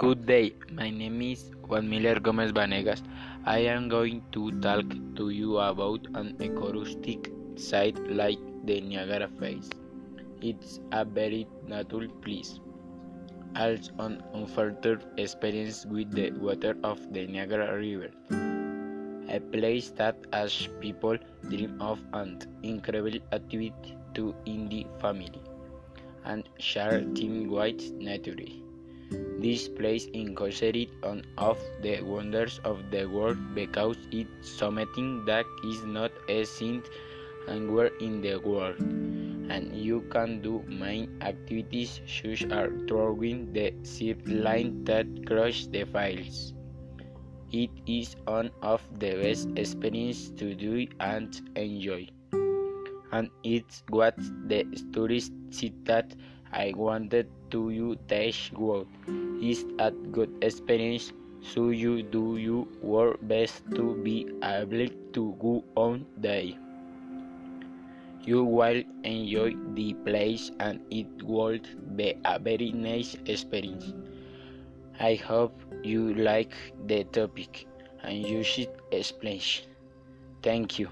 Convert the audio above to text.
Good day, my name is Juan Miller Gomez Vanegas. I am going to talk to you about an acoustic site like the Niagara Falls. It's a very natural place. Also an unfiltered experience with the water of the Niagara River. A place that as people dream of an incredible activity to in the family and share team with nature. This place considered one of the wonders of the world because it's something that is not a seen anywhere in the world, and you can do many activities such as throwing the zip line that crosses the files. It is one of the best experiences to do and enjoy, and it's what the tourist said that I wanted to you dash good is a good experience so you do your work best to be able to go on day. You will enjoy the place and it will be a very nice experience. I hope you like the topic and you should explain. Thank you.